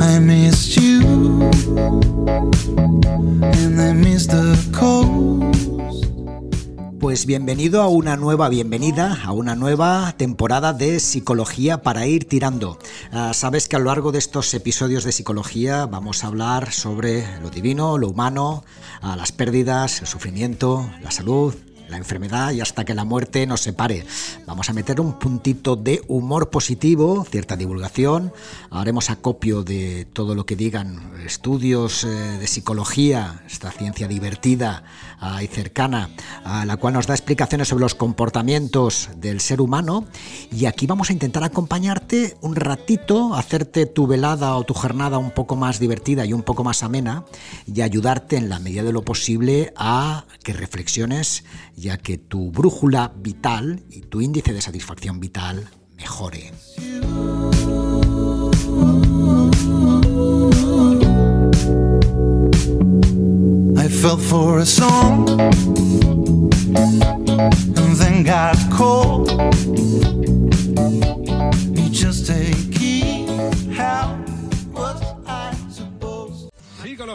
I missed you and I missed the. Pues bienvenido a una nueva bienvenida, a una nueva temporada de Psicología para ir tirando. Ah, sabes que a lo largo de estos episodios de Psicología vamos a hablar sobre lo divino, lo humano, ah, las pérdidas, el sufrimiento, la salud, la enfermedad y hasta que la muerte nos separe. Vamos a meter un puntito de humor positivo, cierta divulgación, haremos acopio de todo lo que digan estudios eh, de psicología, esta ciencia divertida y cercana, a la cual nos da explicaciones sobre los comportamientos del ser humano y aquí vamos a intentar acompañarte un ratito, hacerte tu velada o tu jornada un poco más divertida y un poco más amena y ayudarte en la medida de lo posible a que reflexiones ya que tu brújula vital y tu índice de satisfacción vital mejore. I fell for a song.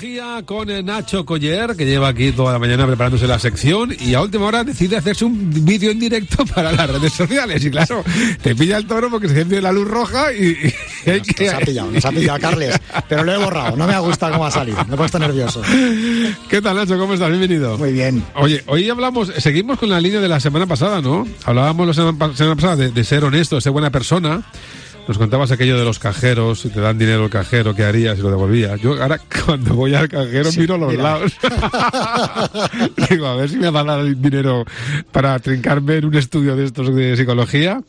Psicología con eh, Nacho Coller, que lleva aquí toda la mañana preparándose la sección y a última hora decide hacerse un vídeo en directo para las redes sociales. Y claro, te pilla el toro porque se enciende la luz roja y, y que... Nos ha pillado, nos ha pillado Carles, pero lo he borrado, no me ha gustado cómo ha salido, me he puesto nervioso. ¿Qué tal, Nacho? ¿Cómo estás? Bienvenido. Muy bien. Oye, hoy hablamos, seguimos con la línea de la semana pasada, ¿no? Hablábamos la semana pasada de, de ser honesto, de ser buena persona. Nos contabas aquello de los cajeros, si te dan dinero el cajero, ¿qué harías si lo devolvías? Yo ahora cuando voy al cajero miro a los mira. lados. Digo, a ver si me van a dar dinero para trincarme en un estudio de estos de psicología.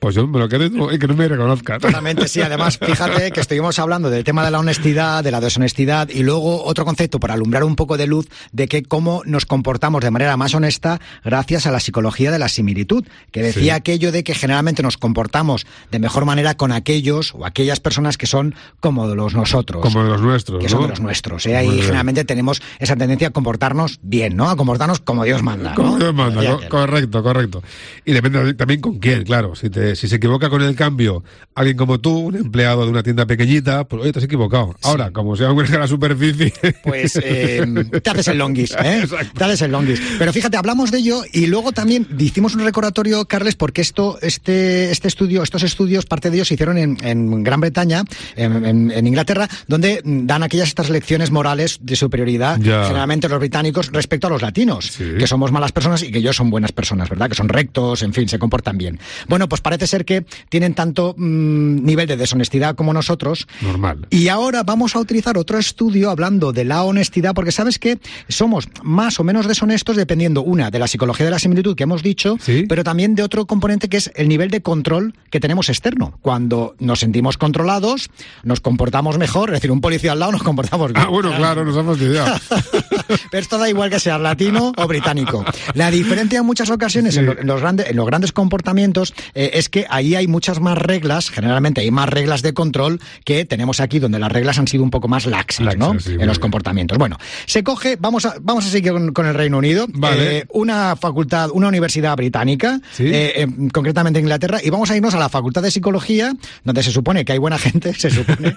Pues yo me lo quedo y y que no me reconozcan. Totalmente, sí. Además, fíjate que estuvimos hablando del tema de la honestidad, de la deshonestidad y luego otro concepto para alumbrar un poco de luz de que cómo nos comportamos de manera más honesta gracias a la psicología de la similitud, que decía Sí. aquello de que generalmente nos comportamos de mejor manera con aquellos o aquellas personas que son como de los nosotros. Como de los nuestros, Que son de los nuestros. ¿eh? Bien. generalmente tenemos esa tendencia a comportarnos bien, ¿no? A comportarnos como Dios manda. Como. Dios manda, correcto, correcto. Y depende también con quién, claro. Si, te, si se equivoca con el cambio alguien como tú, un empleado de una tienda pequeñita, pues oye, te has equivocado. Ahora, como sea un a la superficie. pues eh, te haces el longis, ¿eh? Exacto. Te haces el longis. Pero fíjate, hablamos de ello y luego también hicimos un recordatorio, Carles, porque esto, este, este estudio, estos estudios, parte de ellos se hicieron en, en Gran Bretaña, en, en- en Inglaterra, donde dan aquellas estas lecciones morales de superioridad, Ya. generalmente los británicos, respecto a los latinos, Sí. que somos malas personas y que ellos son buenas personas, ¿verdad? Que son rectos, en fin, se comportan bien. Bueno, pues parece ser que tienen tanto mm, nivel de deshonestidad como nosotros, Normal. y ahora vamos a utilizar otro estudio hablando de la honestidad, porque sabes que somos más o menos deshonestos dependiendo, una, de la psicología de la similitud que hemos dicho, Sí. pero también de otro componente que es el nivel de control que tenemos externo. Cuando nos sentimos controlados, nos comportamos mejor, es decir, un policía al lado nos comportamos bien. Ah, bueno, claro, nos hemos fastidiado. Pero esto da igual que seas latino o británico. La diferencia en muchas ocasiones en los, grandes, en los grandes comportamientos eh, es que ahí hay muchas más reglas, generalmente hay más reglas de control que tenemos aquí, donde las reglas han sido un poco más laxas, Laxas, ¿no? sí, en los bien. comportamientos. Bueno, se coge, vamos a, vamos a seguir con, con el Reino Unido, Vale. eh, una facultad, una universidad británica, Sí. eh, eh, concretamente en Inglaterra, y vamos a irnos a la Facultad de Psicología, donde se supone que hay buena gente, se supone,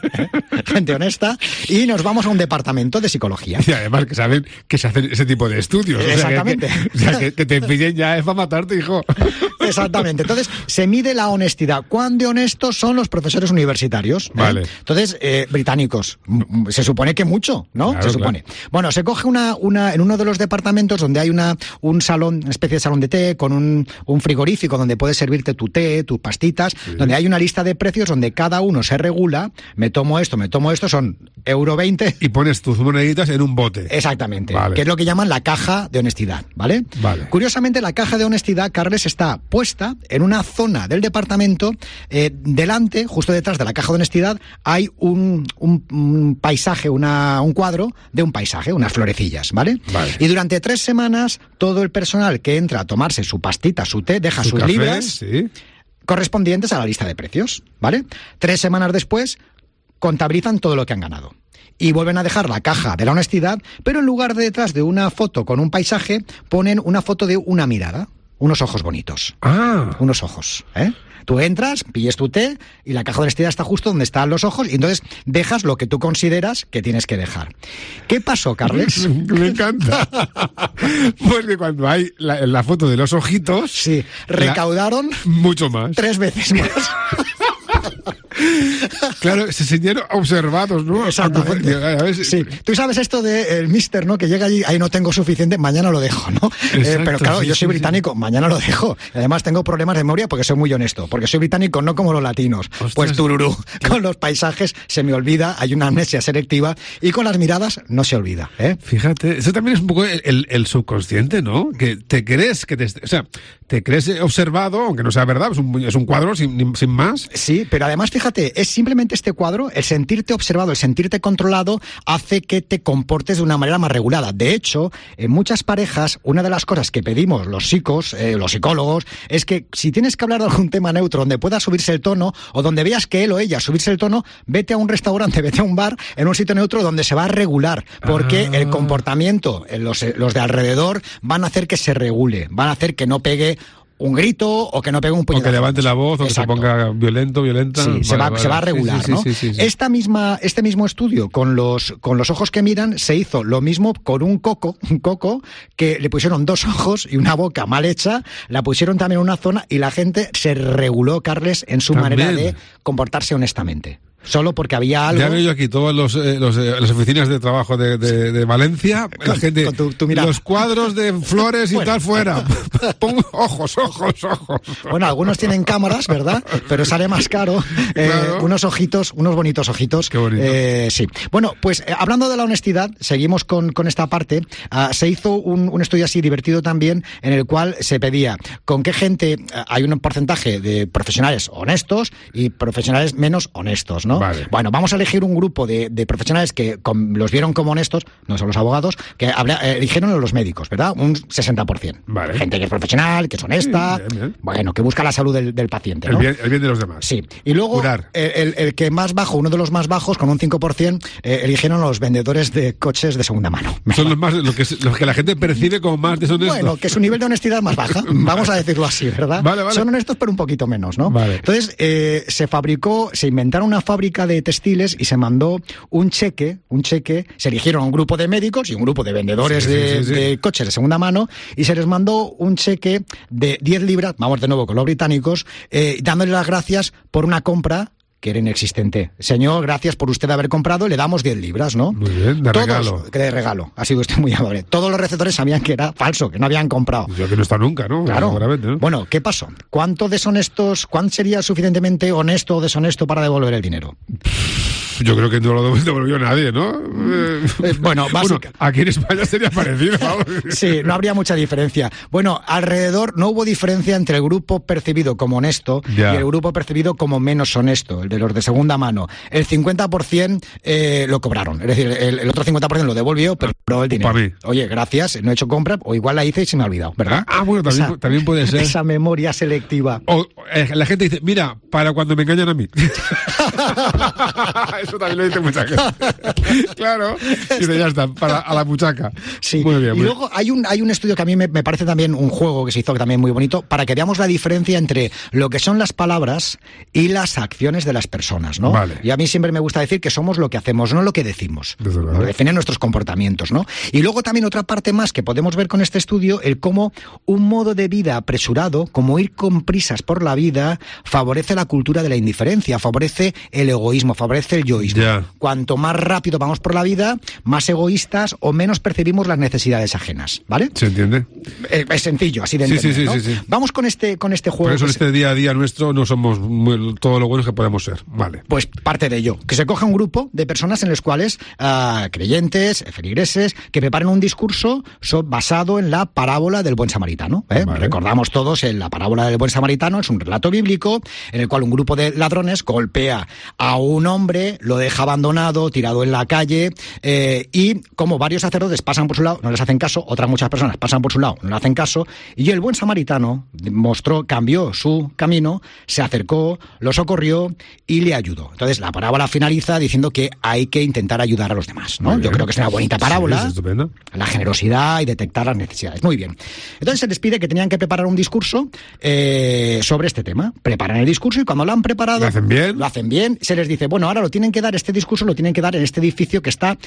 gente honesta, y nos vamos a un departamento de psicología. Y además que saben que se hacen ese tipo de estudios. O sea, que- Exactamente. Que, o sea, que, que te pillen ya es para matarte, hijo. Exactamente. Entonces, se mide la honestidad. ¿Cuán de honestos son los profesores universitarios? ¿eh? Vale. Entonces, eh, británicos. M- m- Se supone que mucho, ¿no? Claro, se supone. Bueno, se coge una, una, en uno de los departamentos donde hay una, un salón, una especie de salón de té, con un, un frigorífico donde puedes servirte tu té, tus pastitas, donde hay una lista de precios donde cada uno se regula. Me tomo esto, me tomo esto, son euro 20. Y pones tus moneditas en un bote. Exactamente. Vale. Que es lo que llaman la caja de honestidad, ¿vale? Vale. Curiosamente, la caja de honestidad, Carles, está puesta en una zona del departamento. eh, delante, justo detrás de la caja de honestidad, hay un, un- un paisaje, una, un cuadro de un paisaje, unas florecillas, ¿vale? Vale. Y durante tres semanas, todo el personal que entra a tomarse su pastita, su té, deja Su sus café, libras sí. correspondientes a la lista de precios, ¿vale? Tres semanas después contabilizan todo lo que han ganado. Y vuelven a dejar la caja de la honestidad, pero en lugar de detrás de una foto con un paisaje, ponen una foto de una mirada. Unos ojos bonitos. Ah, Unos ojos, ¿eh? Tú entras, pilles tu té y la caja de honestidad está justo donde están los ojos y entonces dejas lo que tú consideras que tienes que dejar. ¿Qué pasó, Carles? me encanta. pues que cuando hay la, la foto de los ojitos, Sí, recaudaron mucho más. tres veces más. Claro, se sintieron observados, ¿no? Exactamente. A Sí, tú sabes esto de el mister, ¿no? Que llega allí, ahí no tengo suficiente, mañana lo dejo, ¿no? Eh, pero claro, sí, yo soy sí, británico, mañana lo dejo. Además tengo problemas de memoria porque soy muy honesto, porque soy británico no como los latinos. Ostras. Pues tururú, con los paisajes se me olvida, hay una amnesia selectiva y con las miradas no se olvida, ¿eh? Fíjate, eso también es un poco el, el- el subconsciente, ¿no? Que te crees que te, o sea, te crees observado, aunque no sea verdad, es un, es un cuadro sin, sin más. Sí, pero además fíjate, es simplemente este cuadro, el sentirte observado, el sentirte controlado, hace que te comportes de una manera más regulada. De hecho, en muchas parejas, una de las cosas que pedimos los psicos, eh, los psicólogos, es que si tienes que hablar de algún tema neutro donde pueda subirse el tono, o donde veas que él o ella subirse el tono, vete a un restaurante, vete a un bar, en un sitio neutro donde se va a regular, porque Ah. el comportamiento, eh, los, eh, los de alrededor, van a hacer que se regule, van a hacer que no pegue un grito o que no pegue un O puñetazo. que levante la voz, o que se ponga violento, violenta. Sí, se, va, vale. se va a regular, sí, ¿no? sí, sí, sí. Esta misma, este mismo estudio con los, con los ojos que miran se hizo lo mismo con un coco, un coco que le pusieron dos ojos y una boca mal hecha, la pusieron también en una zona y la gente se reguló, Carles, en su También. manera de comportarse honestamente. Solo porque había algo... Ya veo yo aquí todas los, eh, los, eh, las oficinas de trabajo de, de- de Valencia, la gente, con tu- tu mirada. los cuadros de flores y tal fuera. Pon ojos, ojos, ojos. Bueno, algunos tienen cámaras, ¿verdad? Pero sale más caro. eh, Claro. Unos ojitos, unos bonitos ojitos. Qué bonito. Sí. Bueno, pues hablando de la honestidad, seguimos con, con esta parte. Ah, se hizo un, un estudio así divertido también, en el cual se pedía con qué gente hay un porcentaje de profesionales honestos y profesionales menos honestos, ¿no? Vale. Bueno, vamos a elegir un grupo de, de profesionales que los vieron como honestos, no son los abogados, que habla- eh, eligieron a los médicos, ¿verdad? Un 60%. Vale. Gente que es profesional, que es honesta, Sí, bien, bien. bueno, que busca la salud del, del paciente, El ¿no? bien, el bien de los demás. Sí, y luego Curar. el, que más bajo, uno de los más bajos, con un 5%, eh, eligieron a los vendedores de coches de segunda mano. Son los más, lo que, es- lo que la gente percibe como más deshonestos. Bueno, que su nivel de honestidad es más baja, vamos a decirlo así, ¿verdad? Vale, vale. Son honestos, pero un poquito menos, ¿no? Vale. Entonces, eh, se fabricó, se inventaron una fábrica de textiles y se mandó un cheque, un cheque, se eligieron un grupo de médicos y un grupo de vendedores Sí, sí, de, sí, sí. de coches de segunda mano y se les mandó un cheque de 10 libras, vamos de nuevo con los británicos, eh, dándole las gracias por una compra que era inexistente. Señor, gracias por usted haber comprado, le damos 10 libras, ¿no? Muy bien, de Todos- regalo. que de regalo. Ha sido usted muy amable. Todos los receptores sabían que era falso, que no habían comprado. Yo que no está nunca, ¿no? Claro. Bueno, ¿qué pasó? ¿Cuánto deshonestos, cuán sería suficientemente honesto o deshonesto para devolver el dinero? Yo creo que no lo devolvió nadie, ¿no? Eh, bueno, básica- aquí en España sería parecido. Sí, no habría mucha diferencia. Bueno, alrededor no hubo diferencia entre el grupo percibido como honesto Ya. y el grupo percibido como menos honesto, el de los de segunda mano. El 50% eh, lo cobraron, es decir, el, el otro 50% lo devolvió, pero cobró el dinero. Mí. Oye, gracias, no he hecho compra, o igual la hice y se me ha olvidado, ¿verdad? Ah, bueno, también, también puede ser. Esa memoria selectiva. O eh, la gente dice, mira, para cuando me engañan a mí. Eso también lo dice mucha gente. claro. Y dice, ya está, para, a la muchaca. Sí, Muy bien, y muy luego hay un, hay un estudio que a mí me, me parece también un juego que se hizo también muy bonito para que veamos la diferencia entre lo que son las palabras y las acciones de las personas, ¿no? Vale. Y a mí siempre me gusta decir que somos lo que hacemos, no lo que decimos. Desde luego. Lo que definen nuestros comportamientos, ¿no? Y luego también otra parte más que podemos ver con este estudio, el cómo un modo de vida apresurado, como ir con prisas por la vida, favorece la cultura de la indiferencia, favorece el egoísmo, favorece el yoísmo. Cuanto más rápido vamos por la vida, más egoístas o menos percibimos las necesidades ajenas, ¿vale? ¿Se entiende? Eh, Es sencillo, así de Sí, entender, sí, sí, ¿no? sí, sí. Vamos con este, con este juego. Por eso en este día a día nuestro no somos muy- todo lo buenos que podemos ser. Vale. Pues parte de ello, que se coja un grupo de personas en los cuales ah, creyentes, feligreses, que preparen un discurso so- basado en la parábola del buen samaritano. ¿eh? Vale. Recordamos todos en la parábola del buen samaritano, es un relato bíblico en el cual un grupo de ladrones golpea a un hombre, lo deja abandonado, tirado en la calle, eh, y como varios sacerdotes pasan por su lado, no les hacen caso, otras muchas personas pasan por su lado, no le hacen caso, y el buen samaritano mostró, cambió su camino, se acercó, lo socorrió y le ayudó. Entonces la parábola finaliza diciendo que hay que intentar ayudar a los demás, ¿no? Yo creo que es una bonita Sí, parábola es estupendo. la generosidad y detectar las necesidades. Muy bien. Entonces se les pide que tenían que preparar un discurso eh, sobre este tema. Preparan el discurso y cuando lo han preparado... ¿Lo hacen bien? Lo hacen bien. Se les dice, bueno, ahora lo tienen que dar, este discurso lo tienen que dar en este edificio que está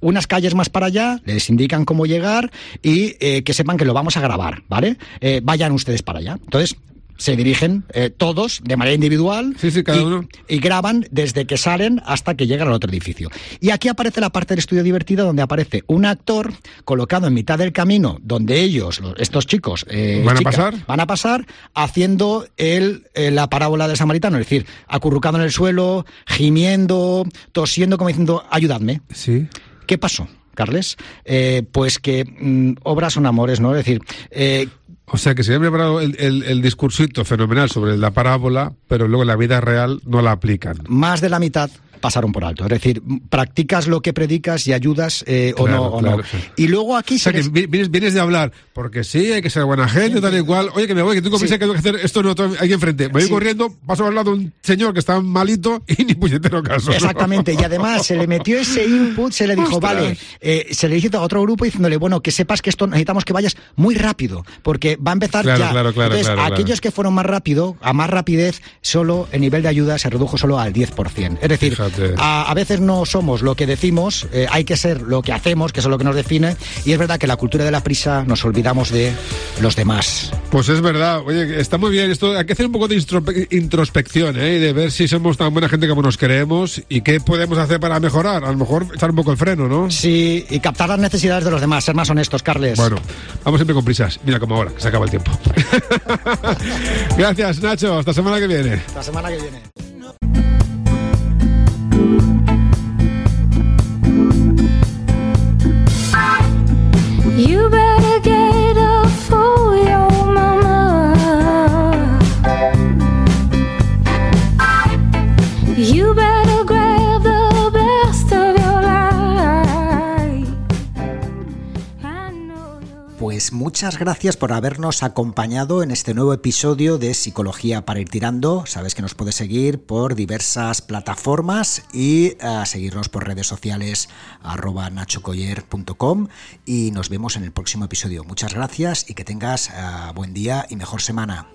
unas calles más para allá, les indican cómo llegar y eh, que sepan que lo vamos a grabar, ¿vale? Eh, vayan ustedes para allá. Entonces... Se dirigen eh, todos de manera individual Sí, sí, cada y, uno. y graban desde que salen hasta que llegan al otro edificio. Y aquí aparece la parte del estudio divertida donde aparece un actor colocado en mitad del camino donde ellos, los- estos chicos, eh, ¿Van a pasar? van a pasar haciendo el, eh, la parábola del samaritano, es decir, acurrucado en el suelo, gimiendo, tosiendo, como diciendo, ayudadme. Sí. ¿Qué pasó, Carles? Eh, pues que mm, obras son amores, ¿no? Es decir, eh, O sea que se habían preparado el, el, el discursito fenomenal sobre la parábola, pero luego en la vida real no la aplican. más de la mitad pasaron por alto. Es decir, practicas lo que predicas y ayudas eh, o Claro, no. o no. sí. Y luego aquí O sea se que vienes, vienes de hablar, porque sí, hay que ser buena gente, tal y cual. Oye, que me voy, que tú comienzas Sí. que tengo que hacer esto, no, aquí enfrente. Me voy corriendo, paso al lado de un señor que está malito y ni puñetero caso. ¿no? Exactamente, y además se le metió ese input, se le dijo, Ostras. vale, eh, se le hizo a otro grupo diciéndole, bueno, que sepas que esto necesitamos que vayas muy rápido, porque va a empezar Claro, ya. claro, claro, Entonces, aquellos que fueron más rápido, a más rapidez, solo el nivel de ayuda se redujo solo al 10%. Es decir, Fíjate. A, a veces no somos lo que decimos, eh, hay que ser lo que hacemos, que eso es lo que nos define, y es verdad que la cultura de la prisa nos olvidamos de los demás. Pues es verdad, oye, está muy bien esto. Hay que hacer un poco de introspección, ¿eh? Y de ver si somos tan buena gente como nos creemos y qué podemos hacer para mejorar. A lo mejor echar un poco el freno, ¿no? Sí, y captar las necesidades de los demás, ser más honestos, Carles. Bueno, vamos siempre con prisas. Mira como ahora, que se acaba el tiempo. Gracias, Nacho. Hasta semana que viene. La semana que viene. You better Pues muchas gracias por habernos acompañado en este nuevo episodio de Psicología para ir tirando. Sabes que nos puedes seguir por diversas plataformas y a seguirnos por redes sociales arroba nachocoyer.com y nos vemos en el próximo episodio. Muchas gracias y que tengas ah, buen día y mejor semana.